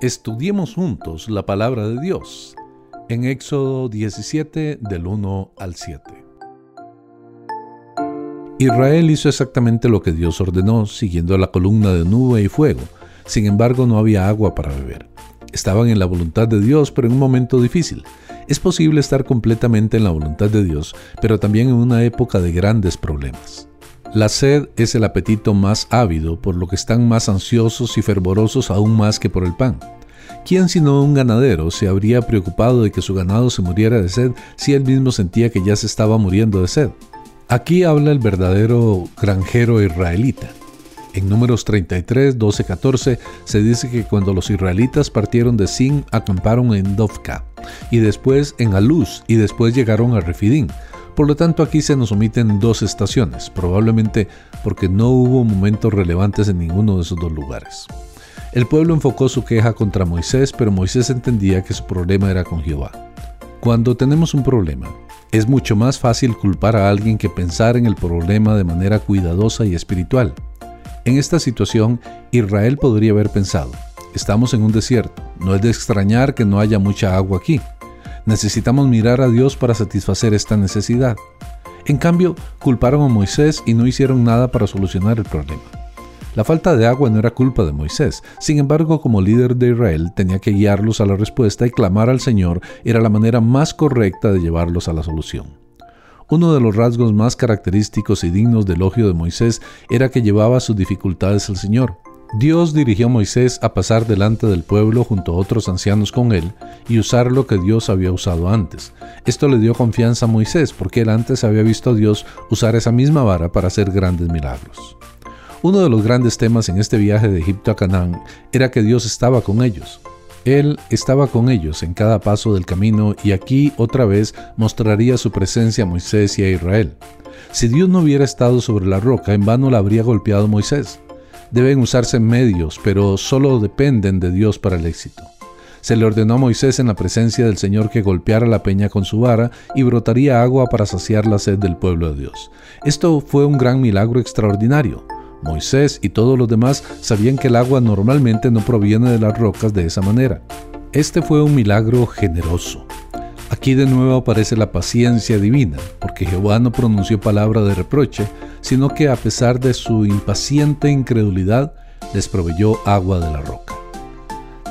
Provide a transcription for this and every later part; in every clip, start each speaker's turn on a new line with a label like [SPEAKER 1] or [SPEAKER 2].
[SPEAKER 1] Estudiemos juntos la palabra de Dios en Éxodo 17 del 1 al 7. Israel hizo exactamente lo que Dios ordenó, siguiendo la columna de nube y fuego. Sin embargo, no había agua para beber. Estaban en la voluntad de Dios, pero en un momento difícil. Es posible estar completamente en la voluntad de Dios, pero también en una época de grandes problemas. La sed es el apetito más ávido, por lo que están más ansiosos y fervorosos aún más que por el pan. ¿Quién sino un ganadero se habría preocupado de que su ganado se muriera de sed si él mismo sentía que ya se estaba muriendo de sed? Aquí habla el verdadero granjero israelita. En números 33, 12, 14 se dice que cuando los israelitas partieron de Sin acamparon en Dovka y después en Aluz y después llegaron a Refidín por lo tanto, aquí se nos omiten dos estaciones, probablemente porque no hubo momentos relevantes en ninguno de esos dos lugares. El pueblo enfocó su queja contra Moisés, pero Moisés entendía que su problema era con Jehová. Cuando tenemos un problema, es mucho más fácil culpar a alguien que pensar en el problema de manera cuidadosa y espiritual. En esta situación, Israel podría haber pensado, estamos en un desierto, no es de extrañar que no haya mucha agua aquí. Necesitamos mirar a Dios para satisfacer esta necesidad. En cambio, culparon a Moisés y no hicieron nada para solucionar el problema. La falta de agua no era culpa de Moisés, sin embargo como líder de Israel tenía que guiarlos a la respuesta y clamar al Señor era la manera más correcta de llevarlos a la solución. Uno de los rasgos más característicos y dignos de elogio de Moisés era que llevaba sus dificultades al Señor. Dios dirigió a Moisés a pasar delante del pueblo junto a otros ancianos con él y usar lo que Dios había usado antes. Esto le dio confianza a Moisés porque él antes había visto a Dios usar esa misma vara para hacer grandes milagros. Uno de los grandes temas en este viaje de Egipto a Canaán era que Dios estaba con ellos. Él estaba con ellos en cada paso del camino y aquí otra vez mostraría su presencia a Moisés y a Israel. Si Dios no hubiera estado sobre la roca, en vano la habría golpeado Moisés. Deben usarse medios, pero solo dependen de Dios para el éxito. Se le ordenó a Moisés en la presencia del Señor que golpeara la peña con su vara y brotaría agua para saciar la sed del pueblo de Dios. Esto fue un gran milagro extraordinario. Moisés y todos los demás sabían que el agua normalmente no proviene de las rocas de esa manera. Este fue un milagro generoso. Aquí de nuevo aparece la paciencia divina, porque Jehová no pronunció palabra de reproche, sino que a pesar de su impaciente incredulidad, les proveyó agua de la roca.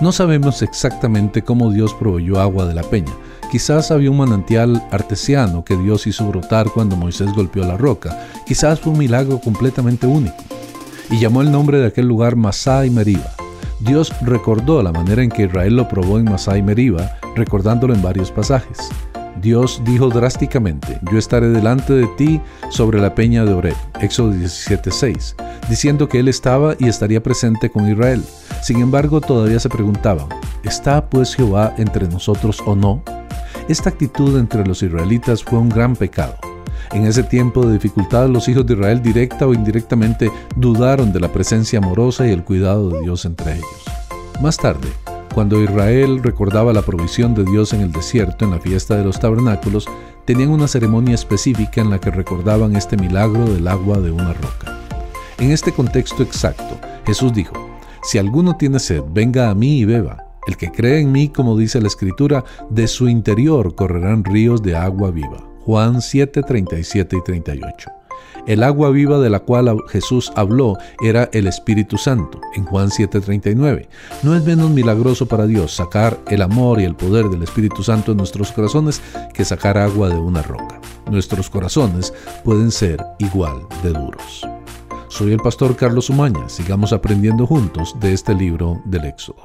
[SPEAKER 1] No sabemos exactamente cómo Dios proveyó agua de la peña. Quizás había un manantial artesiano que Dios hizo brotar cuando Moisés golpeó la roca. Quizás fue un milagro completamente único. Y llamó el nombre de aquel lugar Masá y Meriba. Dios recordó la manera en que Israel lo probó en Masá y Meriba recordándolo en varios pasajes. Dios dijo drásticamente, yo estaré delante de ti sobre la peña de Oreb, Éxodo 17:6, diciendo que él estaba y estaría presente con Israel. Sin embargo, todavía se preguntaban, ¿está pues Jehová entre nosotros o no? Esta actitud entre los israelitas fue un gran pecado. En ese tiempo de dificultad, los hijos de Israel directa o indirectamente dudaron de la presencia amorosa y el cuidado de Dios entre ellos. Más tarde, cuando Israel recordaba la provisión de Dios en el desierto en la fiesta de los tabernáculos, tenían una ceremonia específica en la que recordaban este milagro del agua de una roca. En este contexto exacto, Jesús dijo, Si alguno tiene sed, venga a mí y beba. El que cree en mí, como dice la Escritura, de su interior correrán ríos de agua viva. Juan 7, 37 y 38. El agua viva de la cual Jesús habló era el Espíritu Santo, en Juan 7:39. No es menos milagroso para Dios sacar el amor y el poder del Espíritu Santo en nuestros corazones que sacar agua de una roca. Nuestros corazones pueden ser igual de duros. Soy el pastor Carlos Umaña. Sigamos aprendiendo juntos de este libro del Éxodo.